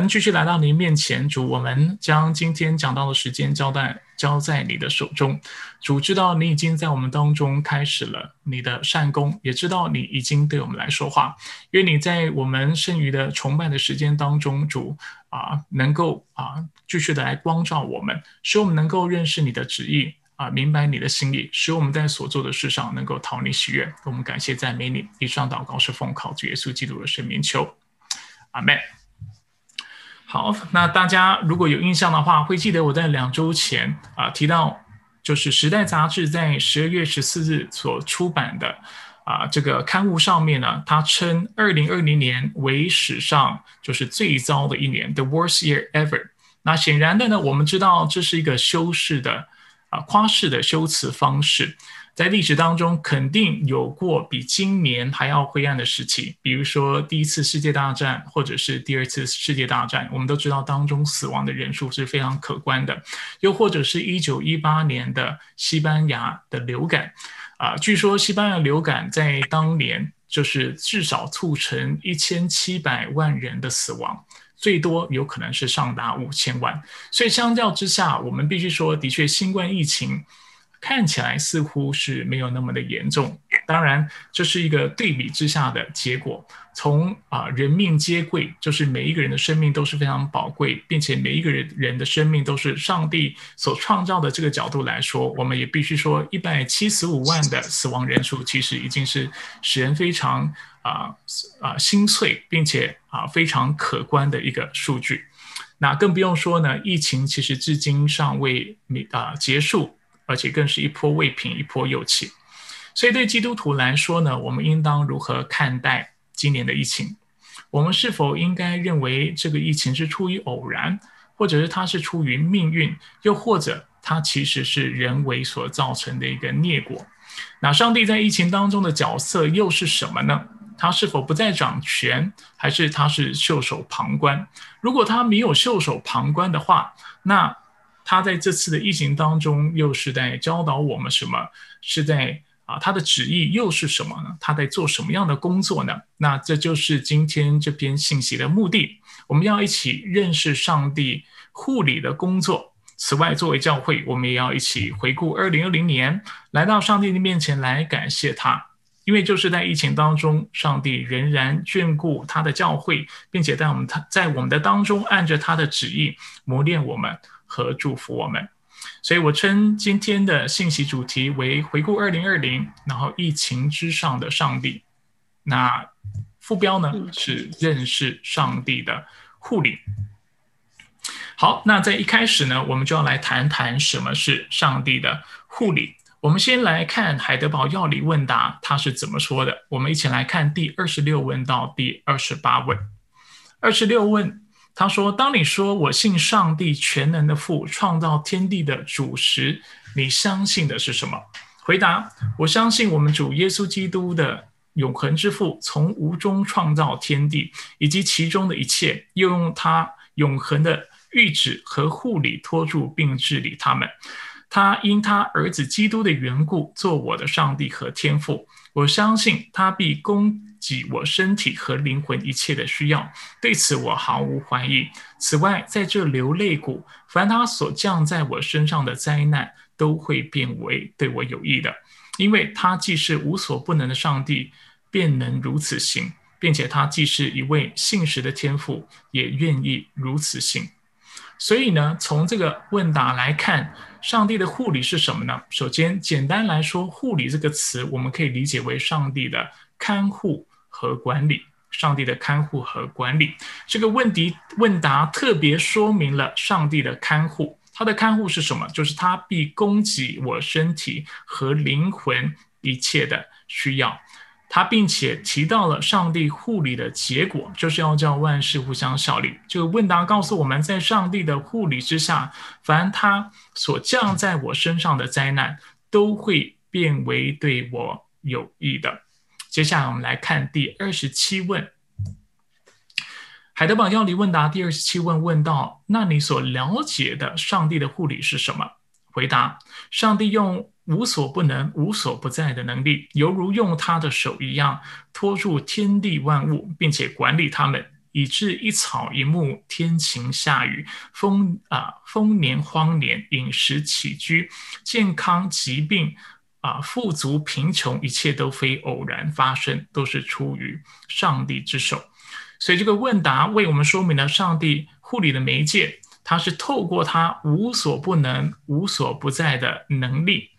们继续来到您面前，主，我们将今天讲到的时间交代交在你的手中。主知道你已经在我们当中开始了你的善功，也知道你已经对我们来说话。愿你在我们剩余的崇拜的时间当中，主啊，能够啊继续的来光照我们，使我们能够认识你的旨意啊，明白你的心意，使我们在所做的事上能够讨你喜悦。我们感谢赞美你。以上祷告是奉靠主耶稣基督的圣名求，阿门。好，那大家如果有印象的话，会记得我在两周前啊提到，就是《时代》杂志在十二月十四日所出版的啊这个刊物上面呢，它称二零二零年为史上就是最糟的一年，the worst year ever。那显然的呢，我们知道这是一个修饰的啊夸饰的修辞方式。在历史当中，肯定有过比今年还要灰暗的时期，比如说第一次世界大战，或者是第二次世界大战。我们都知道，当中死亡的人数是非常可观的。又或者是一九一八年的西班牙的流感，啊，据说西班牙流感在当年就是至少促成一千七百万人的死亡，最多有可能是上达五千万。所以相较之下，我们必须说，的确，新冠疫情。看起来似乎是没有那么的严重，当然这是一个对比之下的结果。从啊人命皆贵，就是每一个人的生命都是非常宝贵，并且每一个人人的生命都是上帝所创造的这个角度来说，我们也必须说，一百七十五万的死亡人数其实已经是使人非常啊啊心碎，并且啊非常可观的一个数据。那更不用说呢，疫情其实至今尚未啊结束。而且更是一波未平一波又起，所以对基督徒来说呢，我们应当如何看待今年的疫情？我们是否应该认为这个疫情是出于偶然，或者是它是出于命运，又或者它其实是人为所造成的一个孽果？那上帝在疫情当中的角色又是什么呢？他是否不再掌权，还是他是袖手旁观？如果他没有袖手旁观的话，那？他在这次的疫情当中，又是在教导我们什么？是在啊，他的旨意又是什么呢？他在做什么样的工作呢？那这就是今天这篇信息的目的。我们要一起认识上帝护理的工作。此外，作为教会，我们也要一起回顾二零二零年，来到上帝的面前来感谢他，因为就是在疫情当中，上帝仍然眷顾他的教会，并且在我们他在我们的当中按着他的旨意磨练我们。和祝福我们，所以我称今天的信息主题为回顾二零二零，然后疫情之上的上帝。那副标呢是认识上帝的护理。好，那在一开始呢，我们就要来谈谈什么是上帝的护理。我们先来看海德堡药理问答，他是怎么说的。我们一起来看第二十六问到第二十八问。二十六问。他说：“当你说我信上帝全能的父，创造天地的主时，你相信的是什么？”回答：“我相信我们主耶稣基督的永恒之父，从无中创造天地以及其中的一切，又用他永恒的谕旨和护理托住并治理他们。他因他儿子基督的缘故，做我的上帝和天父。我相信他必公。”及我身体和灵魂一切的需要，对此我毫无怀疑。此外，在这流泪谷，凡他所降在我身上的灾难，都会变为对我有益的，因为他既是无所不能的上帝，便能如此行，并且他既是一位信实的天父，也愿意如此行。所以呢，从这个问答来看，上帝的护理是什么呢？首先，简单来说，护理这个词，我们可以理解为上帝的看护。和管理，上帝的看护和管理，这个问题问答特别说明了上帝的看护。他的看护是什么？就是他必供给我身体和灵魂一切的需要。他并且提到了上帝护理的结果，就是要叫万事互相效力。这个问答告诉我们在上帝的护理之下，凡他所降在我身上的灾难，都会变为对我有益的。接下来我们来看第二十七问，海德堡药理问答第二十七问问到：那你所了解的上帝的护理是什么？回答：上帝用无所不能、无所不在的能力，犹如用他的手一样，托住天地万物，并且管理他们，以致一草一木，天晴下雨，丰啊丰年荒年，饮食起居，健康疾病啊富足贫穷，一切都非偶然发生，都是出于上帝之手。所以这个问答为我们说明了上帝护理的媒介，它是透过他无所不能、无所不在的能力。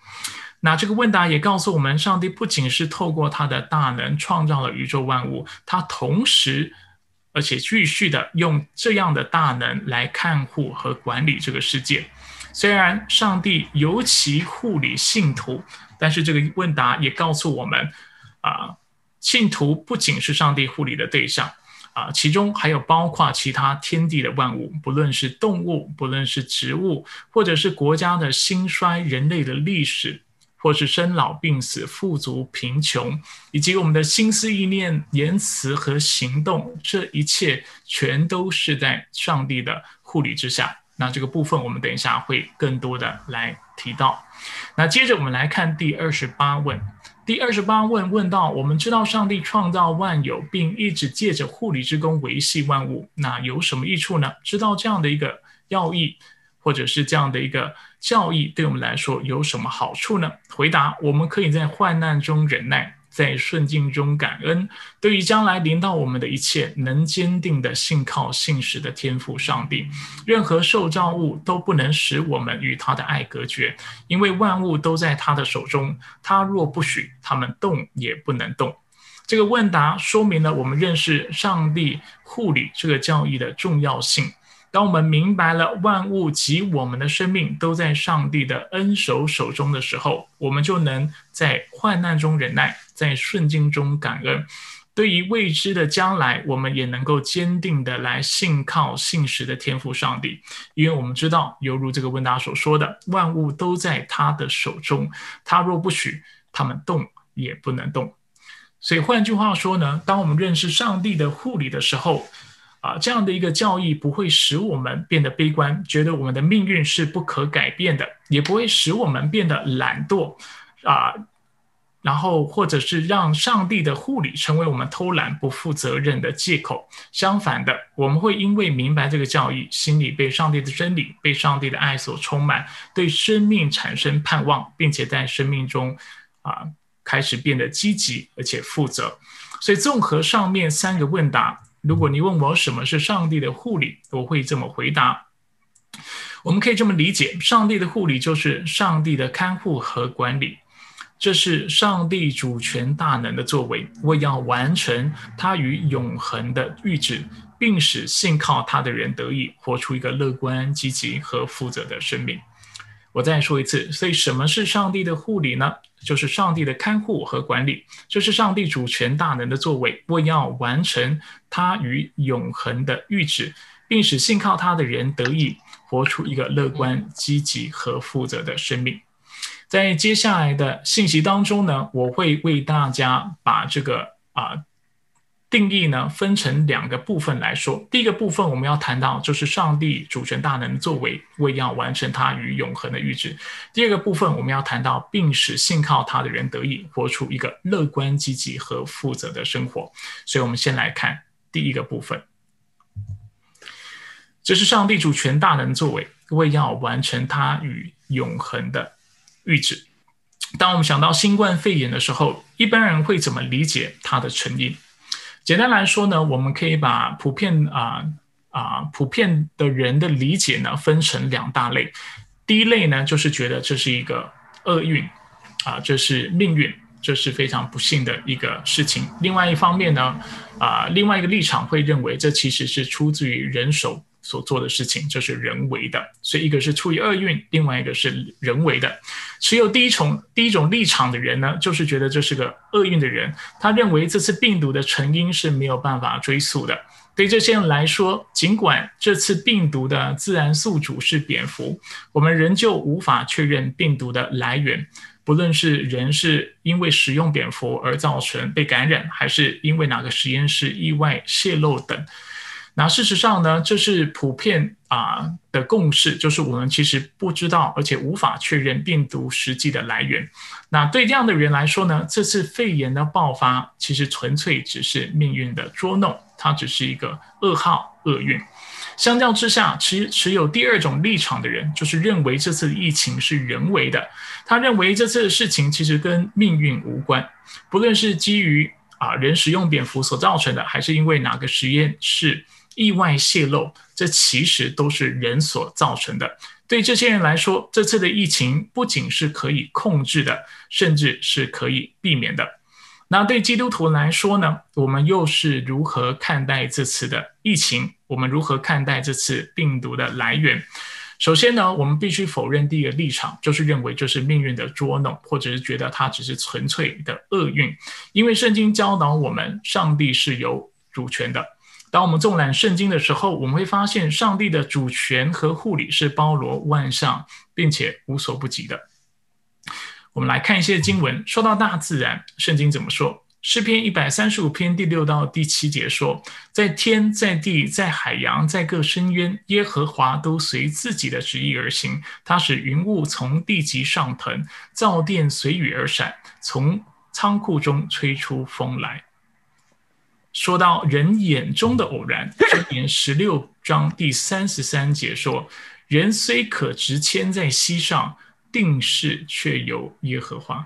那这个问答也告诉我们，上帝不仅是透过他的大能创造了宇宙万物，他同时而且继续的用这样的大能来看护和管理这个世界。虽然上帝尤其护理信徒，但是这个问答也告诉我们，啊，信徒不仅是上帝护理的对象，啊，其中还有包括其他天地的万物，不论是动物，不论是植物，或者是国家的兴衰，人类的历史。或是生老病死、富足贫穷，以及我们的心思意念、言辞和行动，这一切全都是在上帝的护理之下。那这个部分，我们等一下会更多的来提到。那接着我们来看第二十八问。第二十八问问到：我们知道上帝创造万有，并一直借着护理之功维系万物，那有什么益处呢？知道这样的一个要义。或者是这样的一个教义，对我们来说有什么好处呢？回答：我们可以在患难中忍耐，在顺境中感恩。对于将来临到我们的一切，能坚定的信靠信实的天赋上帝。任何受造物都不能使我们与他的爱隔绝，因为万物都在他的手中。他若不许他们动，也不能动。这个问答说明了我们认识上帝护理这个教义的重要性。当我们明白了万物及我们的生命都在上帝的恩手手中的时候，我们就能在患难中忍耐，在顺境中感恩。对于未知的将来，我们也能够坚定的来信靠信实的天赋上帝，因为我们知道，犹如这个问答所说的，万物都在他的手中，他若不许他们动，也不能动。所以换句话说呢，当我们认识上帝的护理的时候，啊，这样的一个教义不会使我们变得悲观，觉得我们的命运是不可改变的，也不会使我们变得懒惰，啊，然后或者是让上帝的护理成为我们偷懒不负责任的借口。相反的，我们会因为明白这个教义，心里被上帝的真理、被上帝的爱所充满，对生命产生盼望，并且在生命中啊开始变得积极而且负责。所以，综合上面三个问答。如果你问我什么是上帝的护理，我会这么回答：我们可以这么理解，上帝的护理就是上帝的看护和管理，这是上帝主权大能的作为，为要完成他与永恒的预旨，并使信靠他的人得以活出一个乐观、积极和负责的生命。我再说一次，所以什么是上帝的护理呢？就是上帝的看护和管理，这是上帝主权大能的作为，为要完成他与永恒的预旨，并使信靠他的人得以活出一个乐观、积极和负责的生命。在接下来的信息当中呢，我会为大家把这个啊。定义呢，分成两个部分来说。第一个部分我们要谈到，就是上帝主权大能作为，为要完成他与永恒的预旨。第二个部分我们要谈到，并使信靠他的人得以活出一个乐观、积极和负责的生活。所以，我们先来看第一个部分，这是上帝主权大能作为，为要完成他与永恒的预旨。当我们想到新冠肺炎的时候，一般人会怎么理解它的成因？简单来说呢，我们可以把普遍啊啊普遍的人的理解呢分成两大类。第一类呢，就是觉得这是一个厄运啊，这是命运，这是非常不幸的一个事情。另外一方面呢，啊另外一个立场会认为这其实是出自于人手。所做的事情就是人为的，所以一个是出于厄运，另外一个是人为的。持有第一种第一种立场的人呢，就是觉得这是个厄运的人，他认为这次病毒的成因是没有办法追溯的。对这些人来说，尽管这次病毒的自然宿主是蝙蝠，我们仍旧无法确认病毒的来源。不论是人是因为食用蝙蝠而造成被感染，还是因为哪个实验室意外泄露等。那事实上呢，这是普遍啊的共识，就是我们其实不知道，而且无法确认病毒实际的来源。那对这样的人来说呢，这次肺炎的爆发其实纯粹只是命运的捉弄，它只是一个噩耗、厄运。相较之下，持持有第二种立场的人，就是认为这次疫情是人为的。他认为这次的事情其实跟命运无关，不论是基于啊人食用蝙蝠所造成的，还是因为哪个实验室意外泄露，这其实都是人所造成的。对这些人来说，这次的疫情不仅是可以控制的，甚至是可以避免的。那对基督徒来说呢？我们又是如何看待这次的疫情？我们如何看待这次病毒的来源？首先呢，我们必须否认第一个立场，就是认为这是命运的捉弄，或者是觉得它只是纯粹的厄运。因为圣经教导我们，上帝是有主权的。当我们纵览圣经的时候，我们会发现上帝的主权和护理是包罗万象，并且无所不及的。我们来看一些经文，说到大自然，圣经怎么说？诗篇一百三十五篇第六到第七节说：“在天，在地，在海洋，在各深渊，耶和华都随自己的旨意而行。他使云雾从地极上腾，造电随雨而闪，从仓库中吹出风来。”说到人眼中的偶然，箴言十六章第三十三节说：“人虽可直迁在溪上。”定势却由耶和华。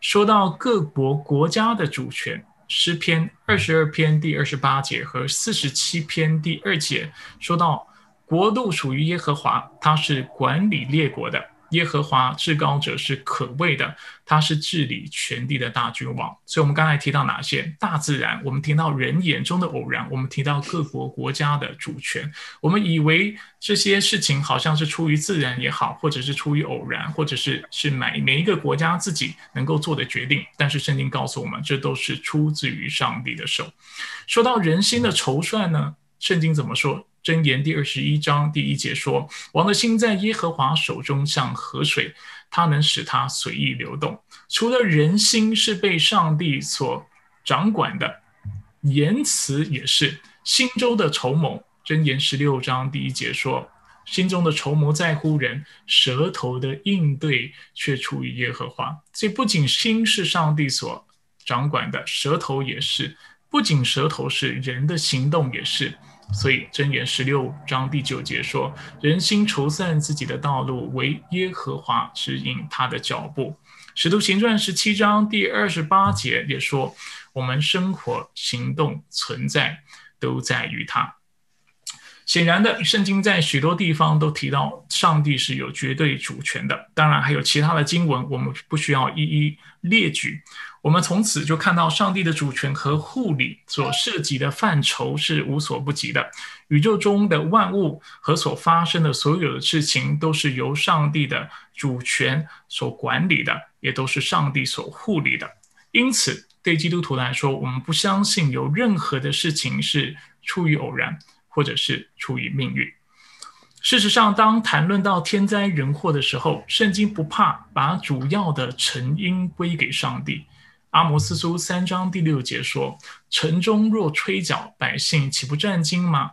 说到各国国家的主权，诗篇二十二篇第二十八节和四十七篇第二节说到国度属于耶和华，他是管理列国的。耶和华至高者是可畏的，他是治理全地的大君王。所以，我们刚才提到哪些？大自然，我们提到人眼中的偶然，我们提到各国国家的主权。我们以为这些事情好像是出于自然也好，或者是出于偶然，或者是是每每一个国家自己能够做的决定。但是，圣经告诉我们，这都是出自于上帝的手。说到人心的筹算呢？圣经怎么说？箴言第二十一章第一节说：“王的心在耶和华手中，像河水，他能使它随意流动。”除了人心是被上帝所掌管的，言辞也是心中的筹谋。箴言十六章第一节说：“心中的筹谋在乎人，舌头的应对却出于耶和华。”所以，不仅心是上帝所掌管的，舌头也是；不仅舌头是，人的行动也是。所以箴言十六章第九节说：“人心筹算自己的道路，为耶和华指引他的脚步。”使徒行传十七章第二十八节也说：“我们生活、行动、存在，都在于他。”显然的，圣经在许多地方都提到上帝是有绝对主权的。当然，还有其他的经文，我们不需要一一列举。我们从此就看到上帝的主权和护理所涉及的范畴是无所不及的。宇宙中的万物和所发生的所有的事情，都是由上帝的主权所管理的，也都是上帝所护理的。因此，对基督徒来说，我们不相信有任何的事情是出于偶然，或者是出于命运。事实上，当谈论到天灾人祸的时候，圣经不怕把主要的成因归给上帝。阿摩斯书三章第六节说：“城中若吹角，百姓岂不战惊吗？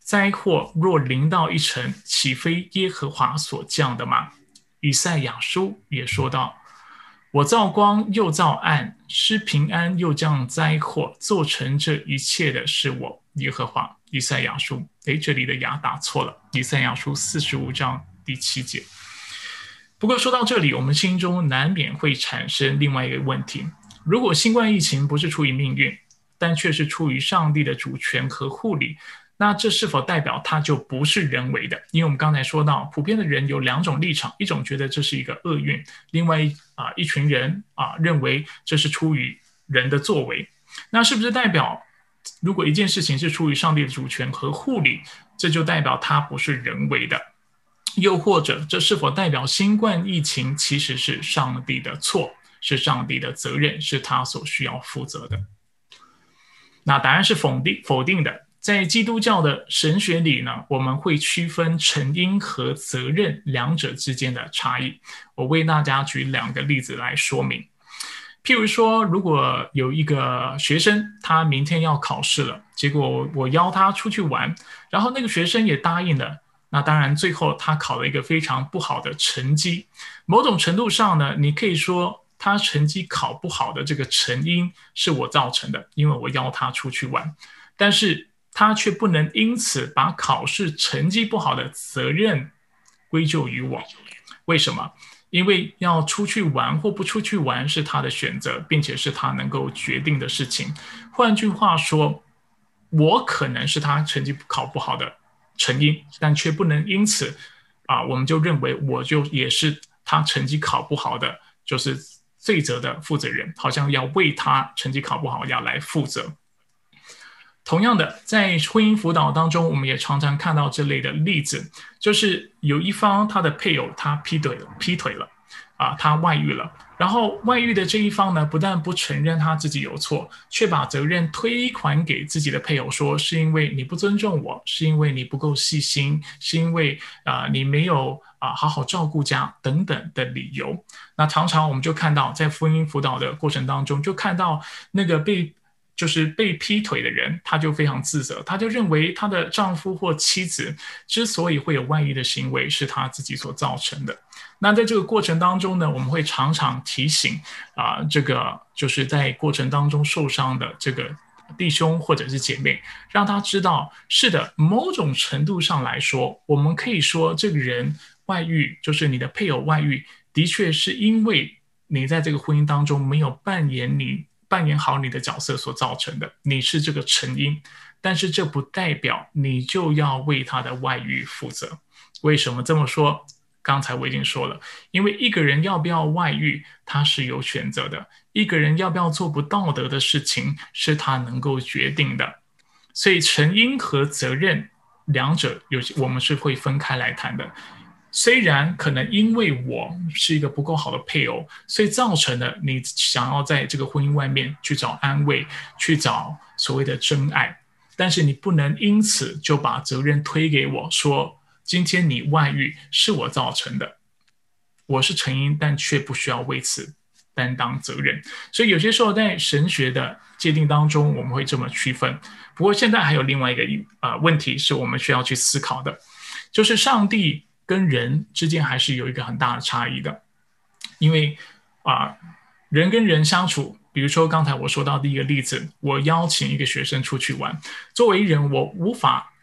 灾祸若临到一城，岂非耶和华所降的吗？”以赛亚书也说道：“我造光又造暗，施平安又降灾祸，做成这一切的是我耶和华。”以赛亚书，诶，这里的牙打错了。以赛亚书四十五章第七节。不过说到这里，我们心中难免会产生另外一个问题。如果新冠疫情不是出于命运，但却是出于上帝的主权和护理，那这是否代表它就不是人为的？因为我们刚才说到，普遍的人有两种立场：一种觉得这是一个厄运，另外啊一群人啊认为这是出于人的作为。那是不是代表，如果一件事情是出于上帝的主权和护理，这就代表它不是人为的？又或者，这是否代表新冠疫情其实是上帝的错？是上帝的责任，是他所需要负责的。那答案是否定否定的。在基督教的神学里呢，我们会区分成因和责任两者之间的差异。我为大家举两个例子来说明。譬如说，如果有一个学生，他明天要考试了，结果我邀他出去玩，然后那个学生也答应了。那当然，最后他考了一个非常不好的成绩。某种程度上呢，你可以说。他成绩考不好的这个成因是我造成的，因为我邀他出去玩。但是他却不能因此把考试成绩不好的责任归咎于我。为什么？因为要出去玩或不出去玩是他的选择，并且是他能够决定的事情。换句话说，我可能是他成绩考不好的成因，但却不能因此啊，我们就认为我就也是他成绩考不好的就是罪责的负责人，好像要为他成绩考不好要来负责。同样的，在婚姻辅导当中，我们也常常看到这类的例子，就是有一方他的配偶他劈腿了，劈腿了，啊，他外遇了，然后外遇的这一方呢，不但不承认他自己有错，却把责任推还给自己的配偶，说是因为你不尊重我，是因为你不够细心，是因为啊你没有啊好好照顾家等等的理由。那常常我们就看到，在婚姻辅导的过程当中，就看到那个被。就是被劈腿的人，他就非常自责，他就认为他的丈夫或妻子之所以会有外遇的行为，是他自己所造成的。那在这个过程当中呢，我们会常常提醒啊，这个就是在过程当中受伤的这个弟兄或者是姐妹，让他知道，是的，某种程度上来说，我们可以说这个人外遇，就是你的配偶外遇，的确是因为你在这个婚姻当中没有扮演你。扮演好你的角色所造成的，你是这个成因，但是这不代表你就要为他的外遇负责。为什么这么说？刚才我已经说了，因为一个人要不要外遇，他是有选择的；一个人要不要做不道德的事情，是他能够决定的。所以成因和责任两者有我们是会分开来谈的。虽然可能因为我是一个不够好的配偶，所以造成了你想要在这个婚姻外面去找安慰，去找所谓的真爱，但是你不能因此就把责任推给我说，今天你外遇是我造成的，我是成因，但却不需要为此担当责任。所以有些时候在神学的界定当中，我们会这么区分。不过现在还有另外一个呃问题是我们需要去思考的，就是上帝。跟人之间还是有一个很大的差异的，因为啊，人跟人相处，比如说刚才我说到第一个例子，我邀请一个学生出去玩，作为人，我无法。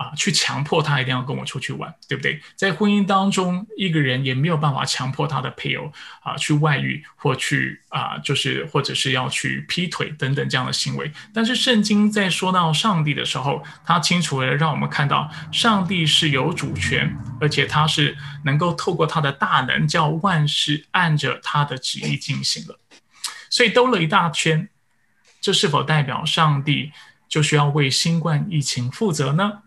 啊，去强迫他一定要跟我出去玩，对不对？在婚姻当中，一个人也没有办法强迫他的配偶啊去外遇或去啊，就是或者是要去劈腿等等这样的行为。但是圣经在说到上帝的时候，他清楚的让我们看到，上帝是有主权，而且他是能够透过他的大能，叫万事按着他的旨意进行了。所以兜了一大圈，这是否代表上帝就需要为新冠疫情负责呢？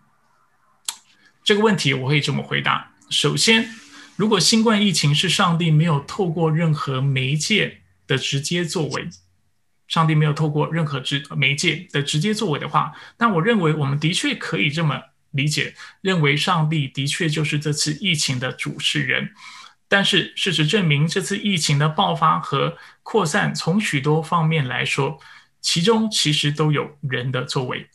这个问题我会这么回答：首先，如果新冠疫情是上帝没有透过任何媒介的直接作为，上帝没有透过任何直媒介的直接作为的话，那我认为我们的确可以这么理解，认为上帝的确就是这次疫情的主事人。但是事实证明，这次疫情的爆发和扩散，从许多方面来说，其中其实都有人的作为。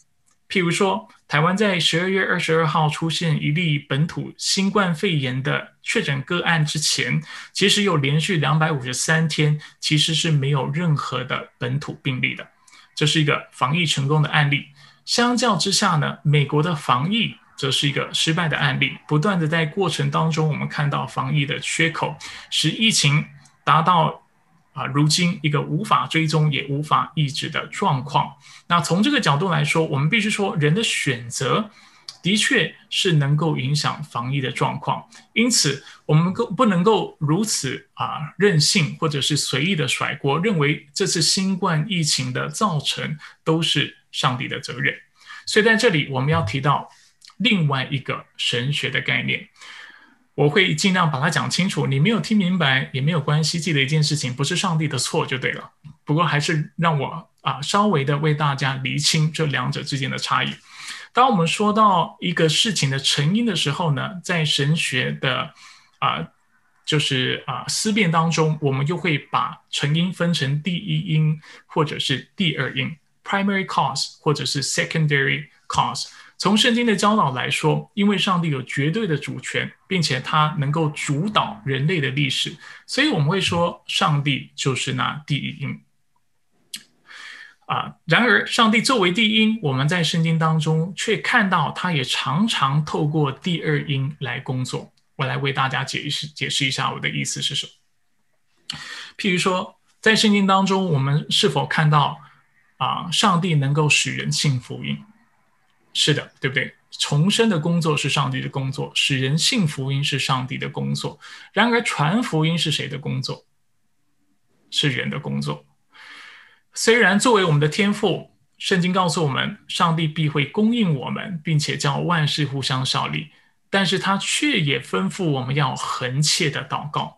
譬如说，台湾在十二月二十二号出现一例本土新冠肺炎的确诊个案之前，其实有连续两百五十三天其实是没有任何的本土病例的，这是一个防疫成功的案例。相较之下呢，美国的防疫则是一个失败的案例，不断的在过程当中，我们看到防疫的缺口，使疫情达到。啊，如今一个无法追踪也无法抑制的状况。那从这个角度来说，我们必须说，人的选择的确是能够影响防疫的状况。因此，我们够不能够如此啊任性，或者是随意的甩锅，认为这次新冠疫情的造成都是上帝的责任。所以在这里，我们要提到另外一个神学的概念。我会尽量把它讲清楚，你没有听明白也没有关系。记得一件事情，不是上帝的错就对了。不过还是让我啊稍微的为大家厘清这两者之间的差异。当我们说到一个事情的成因的时候呢，在神学的啊就是啊思辨当中，我们又会把成因分成第一因或者是第二因 （primary cause） 或者是 secondary cause。从圣经的教导来说，因为上帝有绝对的主权，并且他能够主导人类的历史，所以我们会说，上帝就是那第一因。啊，然而上帝作为第一因，我们在圣经当中却看到他也常常透过第二因来工作。我来为大家解释解释一下我的意思是什么。譬如说，在圣经当中，我们是否看到啊，上帝能够使人信福音？是的，对不对？重生的工作是上帝的工作，使人信福音是上帝的工作。然而，传福音是谁的工作？是人的工作。虽然作为我们的天赋，圣经告诉我们，上帝必会供应我们，并且叫万事互相效力。但是他却也吩咐我们要恒切的祷告。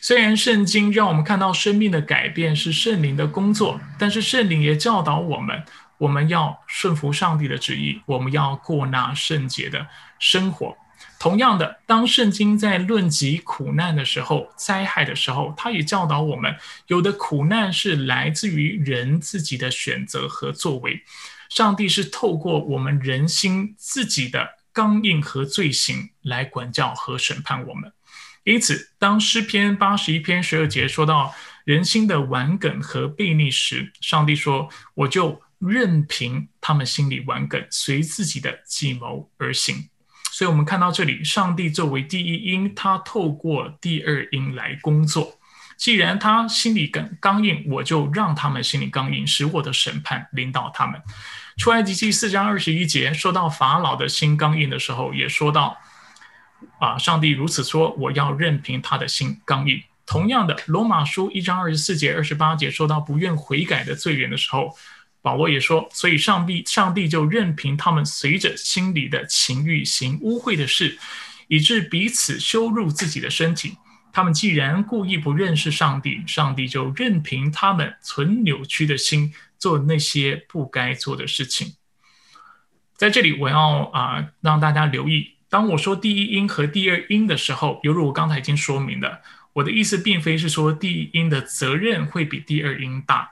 虽然圣经让我们看到生命的改变是圣灵的工作，但是圣灵也教导我们，我们要顺服上帝的旨意，我们要过那圣洁的生活。同样的，当圣经在论及苦难的时候、灾害的时候，他也教导我们，有的苦难是来自于人自己的选择和作为，上帝是透过我们人心自己的。刚硬和罪行来管教和审判我们，因此，当诗篇八十一篇十二节说到人心的顽梗和悖逆时，上帝说：“我就任凭他们心里顽梗，随自己的计谋而行。”所以，我们看到这里，上帝作为第一因，他透过第二因来工作。既然他心里刚刚硬，我就让他们心里刚硬，使我的审判领导他们。出埃及记四章二十一节说到法老的心刚硬的时候，也说到啊，上帝如此说，我要任凭他的心刚硬。同样的，罗马书一章二十四节、二十八节说到不愿悔改的罪人的时候，保罗也说，所以上帝上帝就任凭他们随着心里的情欲行污秽的事，以致彼此羞辱自己的身体。他们既然故意不认识上帝，上帝就任凭他们存扭曲的心。做那些不该做的事情，在这里我要啊让大家留意，当我说第一因和第二因的时候，犹如我刚才已经说明的，我的意思并非是说第一因的责任会比第二因大。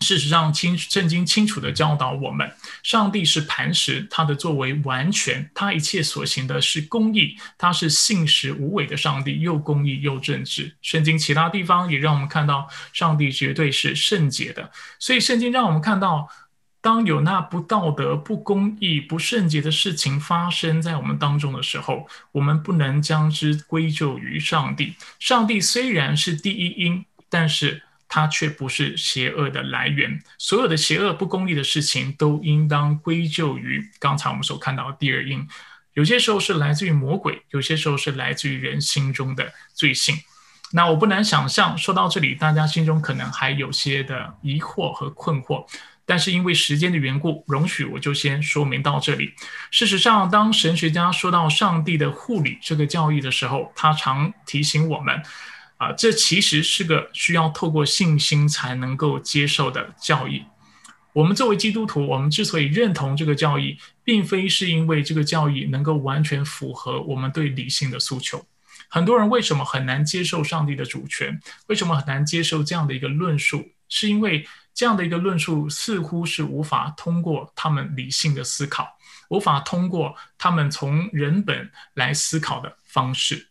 事实上，清圣经清楚的教导我们，上帝是磐石，他的作为完全，他一切所行的是公义，他是信实无伪的上帝，又公义又正直。圣经其他地方也让我们看到，上帝绝对是圣洁的。所以，圣经让我们看到，当有那不道德、不公义、不圣洁的事情发生在我们当中的时候，我们不能将之归咎于上帝。上帝虽然是第一因，但是。它却不是邪恶的来源，所有的邪恶不公义的事情都应当归咎于刚才我们所看到的第二因。有些时候是来自于魔鬼，有些时候是来自于人心中的罪性。那我不难想象，说到这里，大家心中可能还有些的疑惑和困惑。但是因为时间的缘故，容许我就先说明到这里。事实上，当神学家说到上帝的护理这个教义的时候，他常提醒我们。啊，这其实是个需要透过信心才能够接受的教义。我们作为基督徒，我们之所以认同这个教义，并非是因为这个教义能够完全符合我们对理性的诉求。很多人为什么很难接受上帝的主权？为什么很难接受这样的一个论述？是因为这样的一个论述似乎是无法通过他们理性的思考，无法通过他们从人本来思考的方式。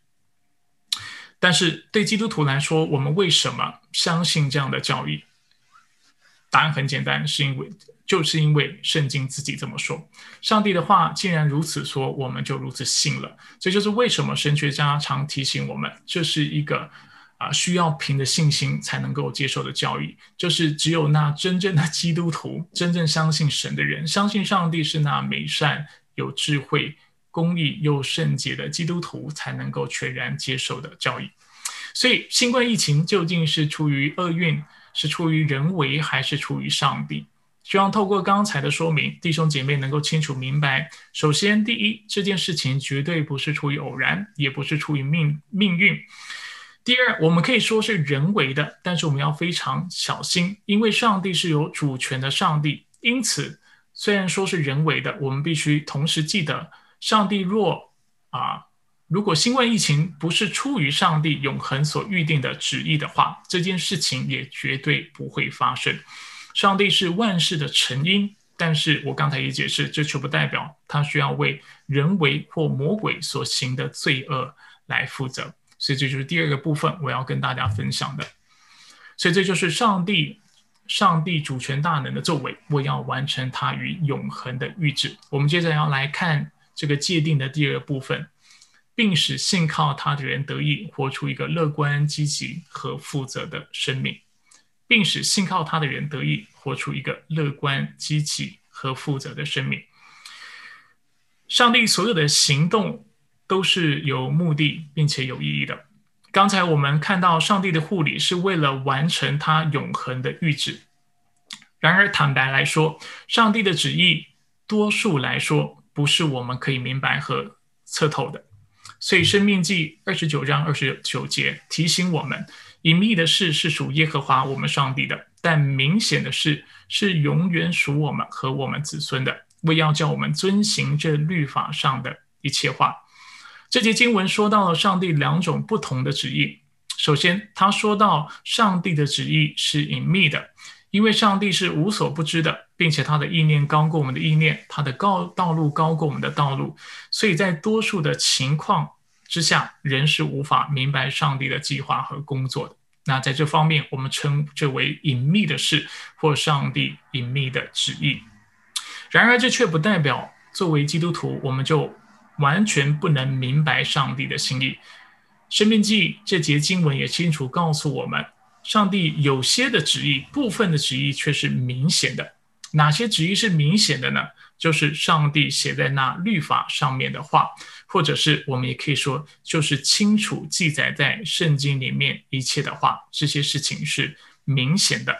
但是对基督徒来说，我们为什么相信这样的教义？答案很简单，是因为就是因为圣经自己这么说。上帝的话既然如此说，我们就如此信了。这就是为什么神学家常提醒我们，这是一个啊需要凭着信心才能够接受的教义。就是只有那真正的基督徒，真正相信神的人，相信上帝是那美善有智慧。公义又圣洁的基督徒才能够全然接受的教义。所以，新冠疫情究竟是出于厄运，是出于人为，还是出于上帝？希望透过刚才的说明，弟兄姐妹能够清楚明白。首先，第一，这件事情绝对不是出于偶然，也不是出于命命运。第二，我们可以说是人为的，但是我们要非常小心，因为上帝是有主权的上帝。因此，虽然说是人为的，我们必须同时记得。上帝若啊，如果新冠疫情不是出于上帝永恒所预定的旨意的话，这件事情也绝对不会发生。上帝是万事的成因，但是我刚才也解释，这却不代表他需要为人为或魔鬼所行的罪恶来负责。所以这就是第二个部分我要跟大家分享的。所以这就是上帝上帝主权大能的作为，我要完成他与永恒的预旨。我们接着要来看这个界定的第二部分，并使信靠他的人得以活出一个乐观、积极和负责的生命，并使信靠他的人得以活出一个乐观、积极和负责的生命。上帝所有的行动都是有目的并且有意义的。刚才我们看到，上帝的护理是为了完成他永恒的预旨。然而，坦白来说，上帝的旨意，多数来说不是我们可以明白和测透的。所以，《生命记》二十九章二十九节提醒我们：隐秘的事是属耶和华我们上帝的，但明显的事是永远属我们和我们子孙的。为要叫我们遵行这律法上的一切话。这节经文说到了上帝两种不同的旨意。首先，他说到上帝的旨意是隐秘的，因为上帝是无所不知的，并且他的意念高过我们的意念，他的高道路高过我们的道路，所以在多数的情况之下，人是无法明白上帝的计划和工作的。那在这方面，我们称这为隐秘的事，或上帝隐秘的旨意。然而，这却不代表作为基督徒，我们就。完全不能明白上帝的心意。生命记这节经文也清楚告诉我们，上帝有些的旨意，部分的旨意却是明显的。哪些旨意是明显的呢？就是上帝写在那律法上面的话，或者是我们也可以说，就是清楚记载在圣经里面一切的话。这些事情是明显的。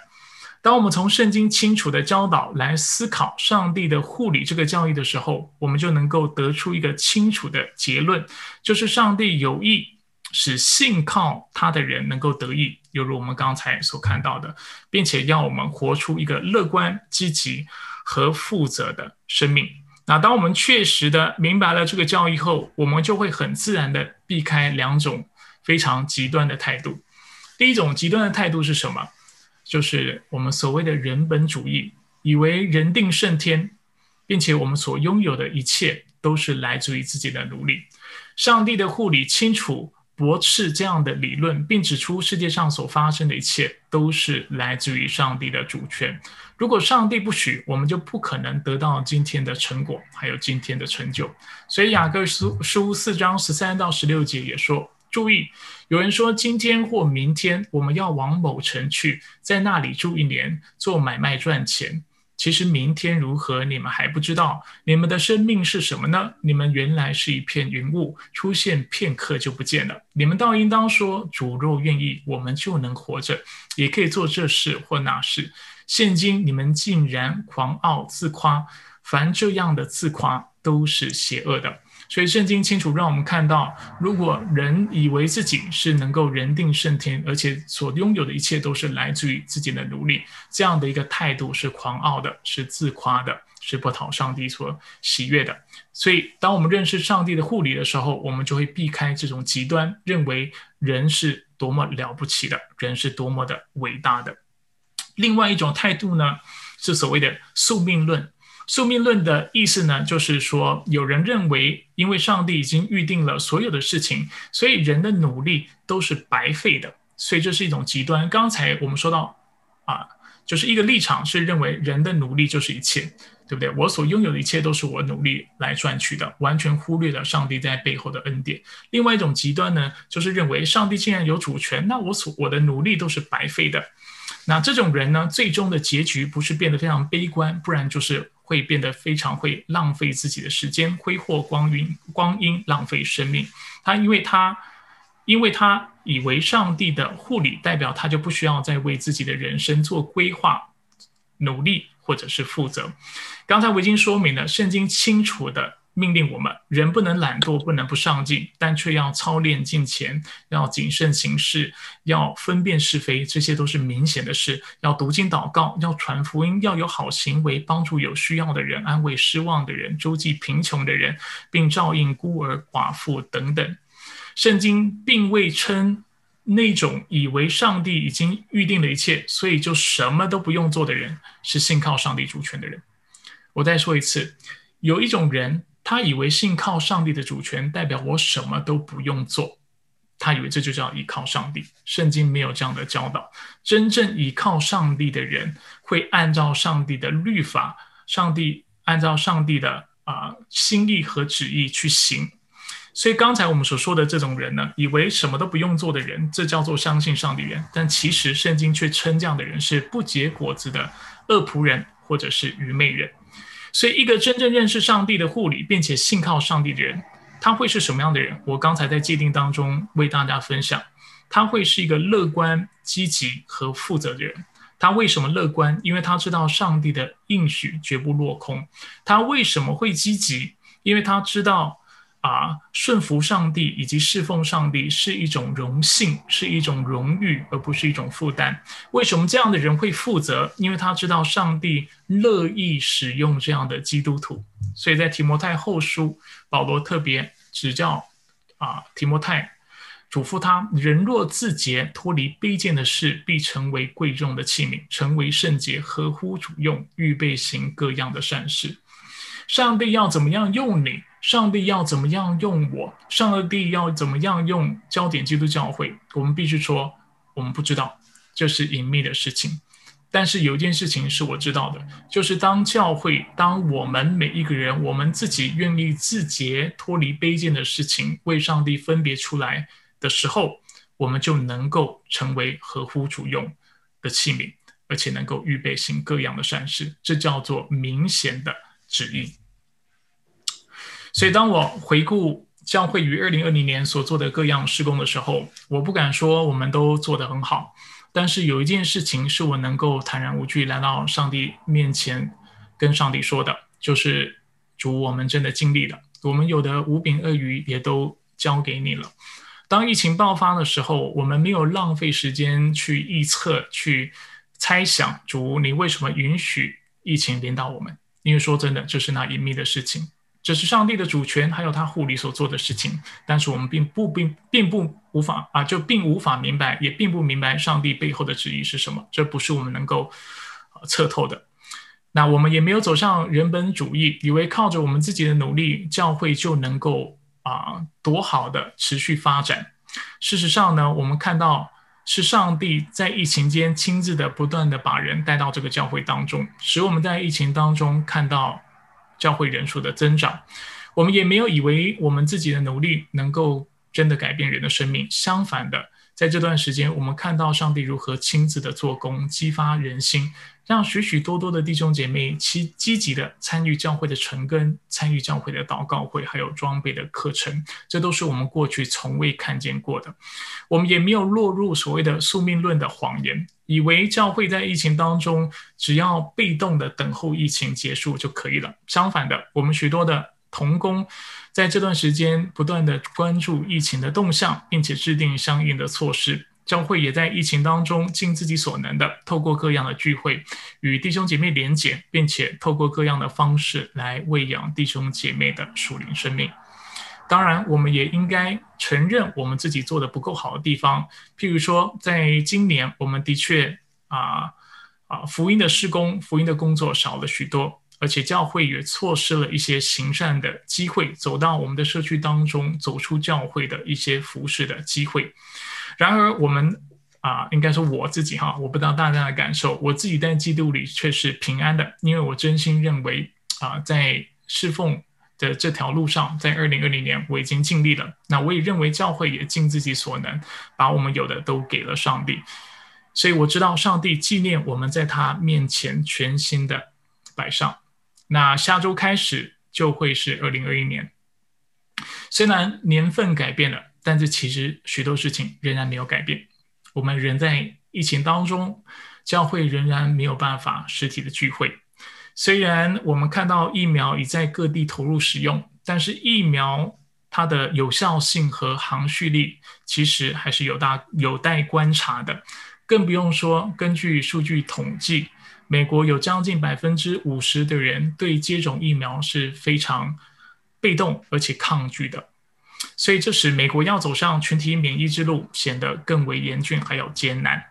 当我们从圣经清楚的教导来思考上帝的护理这个教义的时候，我们就能够得出一个清楚的结论，就是上帝有意使信靠他的人能够得益，犹如我们刚才所看到的，并且要我们活出一个乐观、积极和负责的生命。那当我们确实的明白了这个教义后，我们就会很自然的避开两种非常极端的态度。第一种极端的态度是什么？就是我们所谓的人本主义，以为人定胜天，并且我们所拥有的一切都是来自于自己的努力。上帝的护理清楚驳斥这样的理论，并指出世界上所发生的一切都是来自于上帝的主权。如果上帝不许，我们就不可能得到今天的成果，还有今天的成就。所以雅各书书四章十三到十六节也说。注意，有人说今天或明天我们要往某城去，在那里住一年，做买卖赚钱。其实明天如何，你们还不知道。你们的生命是什么呢？你们原来是一片云雾，出现片刻就不见了。你们倒应当说：主若愿意，我们就能活着，也可以做这事或那事。现今你们竟然狂傲自夸，凡这样的自夸都是邪恶的。所以圣经清楚让我们看到，如果人以为自己是能够人定胜天，而且所拥有的一切都是来自于自己的努力，这样的一个态度是狂傲的，是自夸的，是不讨上帝所喜悦的。所以，当我们认识上帝的护理的时候，我们就会避开这种极端，认为人是多么了不起的，人是多么的伟大的。另外一种态度呢，是所谓的宿命论。宿命论的意思呢，就是说，有人认为，因为上帝已经预定了所有的事情，所以人的努力都是白费的，所以这是一种极端。刚才我们说到，啊，就是一个立场是认为人的努力就是一切，对不对？我所拥有的一切都是我努力来赚取的，完全忽略了上帝在背后的恩典。另外一种极端呢，就是认为上帝既然有主权，那我所我的努力都是白费的。那这种人呢，最终的结局不是变得非常悲观，不然就是会变得非常会浪费自己的时间，挥霍光阴，光阴浪费生命。他因为他因为他以为上帝的护理代表他就不需要再为自己的人生做规划、努力或者是负责。刚才我已经说明了，圣经清楚的。命令我们人不能懒惰，不能不上进，但却要操练敬虔，要谨慎行事，要分辨是非，这些都是明显的事。要读经祷告，要传福音，要有好行为，帮助有需要的人，安慰失望的人，周济贫穷的人，并照应孤儿寡妇等等。圣经并未称那种以为上帝已经预定了一切，所以就什么都不用做的人是信靠上帝主权的人。我再说一次，有一种人。他以为信靠上帝的主权代表我什么都不用做，他以为这就叫依靠上帝。圣经没有这样的教导。真正依靠上帝的人，会按照上帝的律法，上帝按照上帝的啊心意和旨意去行。所以刚才我们所说的这种人呢，以为什么都不用做的人，这叫做相信上帝人。但其实圣经却称这样的人是不结果子的恶仆人，或者是愚昧人。所以，一个真正认识上帝的护理，并且信靠上帝的人，他会是什么样的人？我刚才在界定当中为大家分享，他会是一个乐观、积极和负责的人。他为什么乐观？因为他知道上帝的应许绝不落空。他为什么会积极？因为他知道。啊，顺服上帝以及侍奉上帝是一种荣幸，是一种荣誉，而不是一种负担。为什么这样的人会负责？因为他知道上帝乐意使用这样的基督徒。所以在提摩太后书，保罗特别指教啊，提摩太嘱咐他：人若自洁，脱离卑贱的事，必成为贵重的器皿，成为圣洁，合乎主用，预备行各样的善事。上帝要怎么样用你？上帝要怎么样用我？上帝要怎么样用焦点基督教会？我们必须说，我们不知道，这是隐秘的事情。但是有一件事情是我知道的，就是当教会，当我们每一个人，我们自己愿意自洁、脱离卑贱的事情，为上帝分别出来的时候，我们就能够成为合乎主用的器皿，而且能够预备行各样的善事。这叫做明显的旨意。所以，当我回顾教会于二零二零年所做的各样施工的时候，我不敢说我们都做得很好，但是有一件事情是我能够坦然无惧来到上帝面前跟上帝说的，就是主，我们真的尽力了，我们有的五饼二鱼也都交给你了。当疫情爆发的时候，我们没有浪费时间去预测、去猜想，主，你为什么允许疫情临到我们？因为说真的，就是那隐秘的事情。这是上帝的主权，还有他护理所做的事情，但是我们并不并并不无法啊，就并无法明白，也并不明白上帝背后的旨意是什么。这不是我们能够测透的。那我们也没有走上人本主义，以为靠着我们自己的努力，教会就能够啊多好的持续发展。事实上呢，我们看到是上帝在疫情间亲自的不断的把人带到这个教会当中，使我们在疫情当中看到。教会人数的增长，我们也没有以为我们自己的努力能够真的改变人的生命。相反的，在这段时间，我们看到上帝如何亲自的做工，激发人心，让许许多多的弟兄姐妹其积极的参与教会的成根，参与教会的祷告会，还有装备的课程。这都是我们过去从未看见过的。我们也没有落入所谓的宿命论的谎言。以为教会在疫情当中只要被动的等候疫情结束就可以了。相反的，我们许多的同工在这段时间不断的关注疫情的动向，并且制定相应的措施。教会也在疫情当中尽自己所能的，透过各样的聚会与弟兄姐妹连结，并且透过各样的方式来喂养弟兄姐妹的属灵生命。当然，我们也应该承认我们自己做的不够好的地方。譬如说，在今年，我们的确啊啊，福音的施工、福音的工作少了许多，而且教会也错失了一些行善的机会，走到我们的社区当中，走出教会的一些服饰的机会。然而，我们啊，应该说我自己哈，我不知道大家的感受，我自己在基督里却是平安的，因为我真心认为啊，在侍奉。的这条路上，在二零二零年我已经尽力了。那我也认为教会也尽自己所能，把我们有的都给了上帝。所以我知道上帝纪念我们在他面前全新的摆上。那下周开始就会是二零二一年。虽然年份改变了，但是其实许多事情仍然没有改变。我们仍在疫情当中，教会仍然没有办法实体的聚会。虽然我们看到疫苗已在各地投入使用，但是疫苗它的有效性和航续力其实还是有大有待观察的。更不用说，根据数据统计，美国有将近百分之五十的人对接种疫苗是非常被动而且抗拒的。所以这使美国要走上群体免疫之路显得更为严峻还有艰难。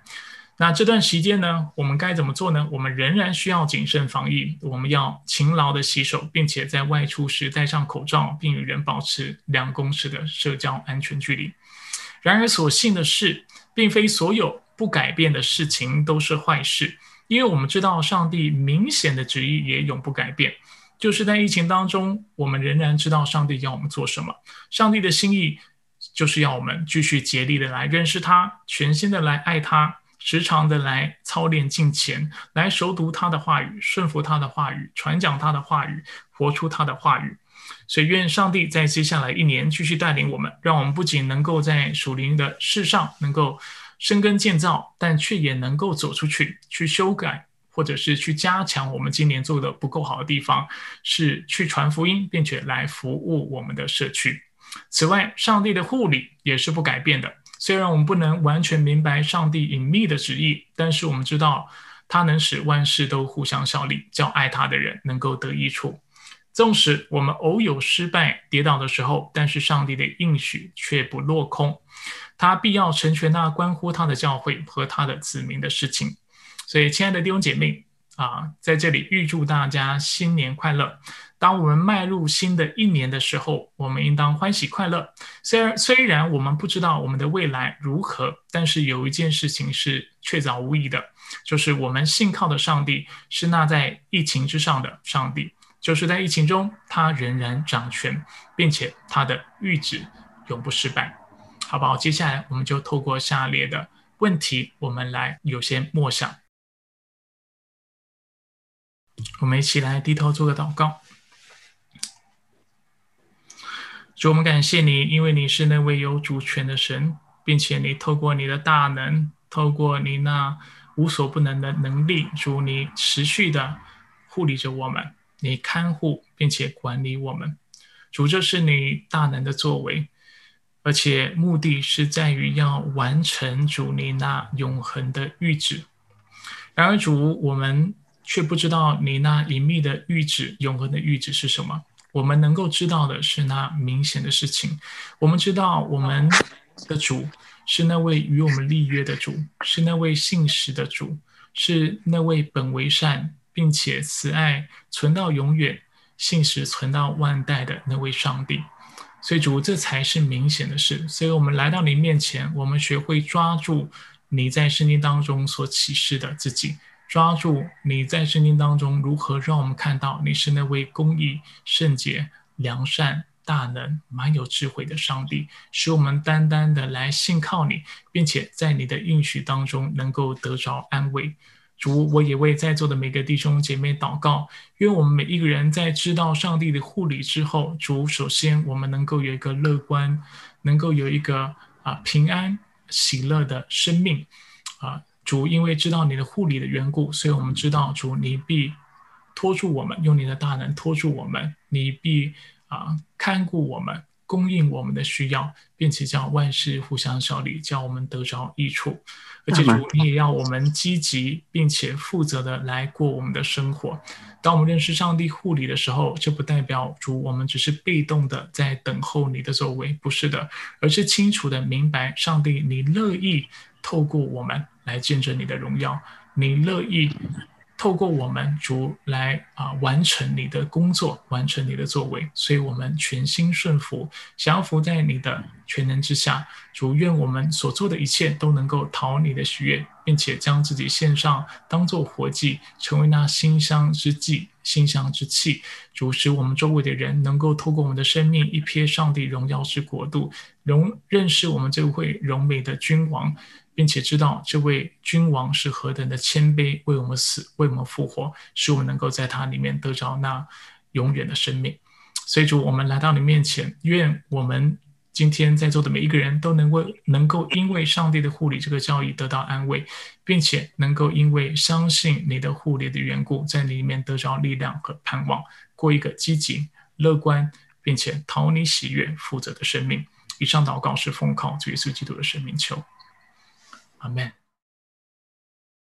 那这段时间呢，我们该怎么做呢？我们仍然需要谨慎防疫，我们要勤劳的洗手，并且在外出时戴上口罩，并与人保持两公尺的社交安全距离。然而，所幸的是，并非所有不改变的事情都是坏事，因为我们知道上帝明显的旨意也永不改变。就是在疫情当中，我们仍然知道上帝要我们做什么。上帝的心意就是要我们继续竭力的来认识他，全心的来爱他。时常的来操练敬虔，来熟读他的话语，顺服他的话语，传讲他的话语，活出他的话语。所以，愿上帝在接下来一年继续带领我们，让我们不仅能够在属灵的世上能够生根建造，但却也能够走出去，去修改或者是去加强我们今年做的不够好的地方，是去传福音，并且来服务我们的社区。此外，上帝的护理也是不改变的。虽然我们不能完全明白上帝隐秘的旨意，但是我们知道他能使万事都互相效力，叫爱他的人能够得益处。纵使我们偶有失败、跌倒的时候，但是上帝的应许却不落空，他必要成全那关乎他的教会和他的子民的事情。所以，亲爱的弟兄姐妹啊，在这里预祝大家新年快乐。当我们迈入新的一年的时候，我们应当欢喜快乐。虽然虽然我们不知道我们的未来如何，但是有一件事情是确凿无疑的，就是我们信靠的上帝是那在疫情之上的上帝，就是在疫情中他仍然掌权，并且他的谕旨永不失败。好不好？接下来我们就透过下列的问题，我们来有些默想。我们一起来低头做个祷告。主，我们感谢你，因为你是那位有主权的神，并且你透过你的大能，透过你那无所不能的能力，主你持续的护理着我们，你看护并且管理我们。主，这是你大能的作为，而且目的是在于要完成主你那永恒的谕旨。然而，主我们却不知道你那隐秘的谕旨、永恒的谕旨是什么。我们能够知道的是那明显的事情。我们知道我们的主是那位与我们立约的主，是那位信实的主，是那位本为善并且慈爱存到永远、信实存到万代的那位上帝。所以主，这才是明显的事。所以我们来到你面前，我们学会抓住你在圣经当中所启示的自己。抓住你在圣经当中如何让我们看到你是那位公义、圣洁、良善、大能、满有智慧的上帝，使我们单单的来信靠你，并且在你的应许当中能够得着安慰。主，我也为在座的每个弟兄姐妹祷告，愿我们每一个人在知道上帝的护理之后，主首先我们能够有一个乐观，能够有一个啊平安喜乐的生命啊。主，因为知道你的护理的缘故，所以我们知道主，你必托住我们，用你的大能托住我们，你必啊看顾我们，供应我们的需要，并且叫万事互相效力，叫我们得着益处。而且主，你也要我们积极并且负责的来过我们的生活。当我们认识上帝护理的时候，这不代表主我们只是被动的在等候你的作为，不是的，而是清楚的明白上帝你乐意透过我们。来见证你的荣耀，你乐意透过我们主来啊完成你的工作，完成你的作为，所以我们全心顺服，降服在你的全能之下。主愿我们所做的一切都能够讨你的喜悦，并且将自己献上，当做活祭，成为那馨香之祭、馨香之气。主使我们周围的人能够透过我们的生命，一瞥上帝荣耀之国度，荣认识我们这位荣美的君王。并且知道这位君王是何等的谦卑，为我们死，为我们复活，使我们能够在他里面得着那永远的生命。所以主，我们来到你面前，愿我们今天在座的每一个人都能为能够因为上帝的护理这个教义得到安慰，并且能够因为相信你的护理的缘故，在你里面得着力量和盼望，过一个积极、乐观，并且讨你喜悦、负责的生命。以上祷告是奉靠主耶稣基督的生命求。Amen.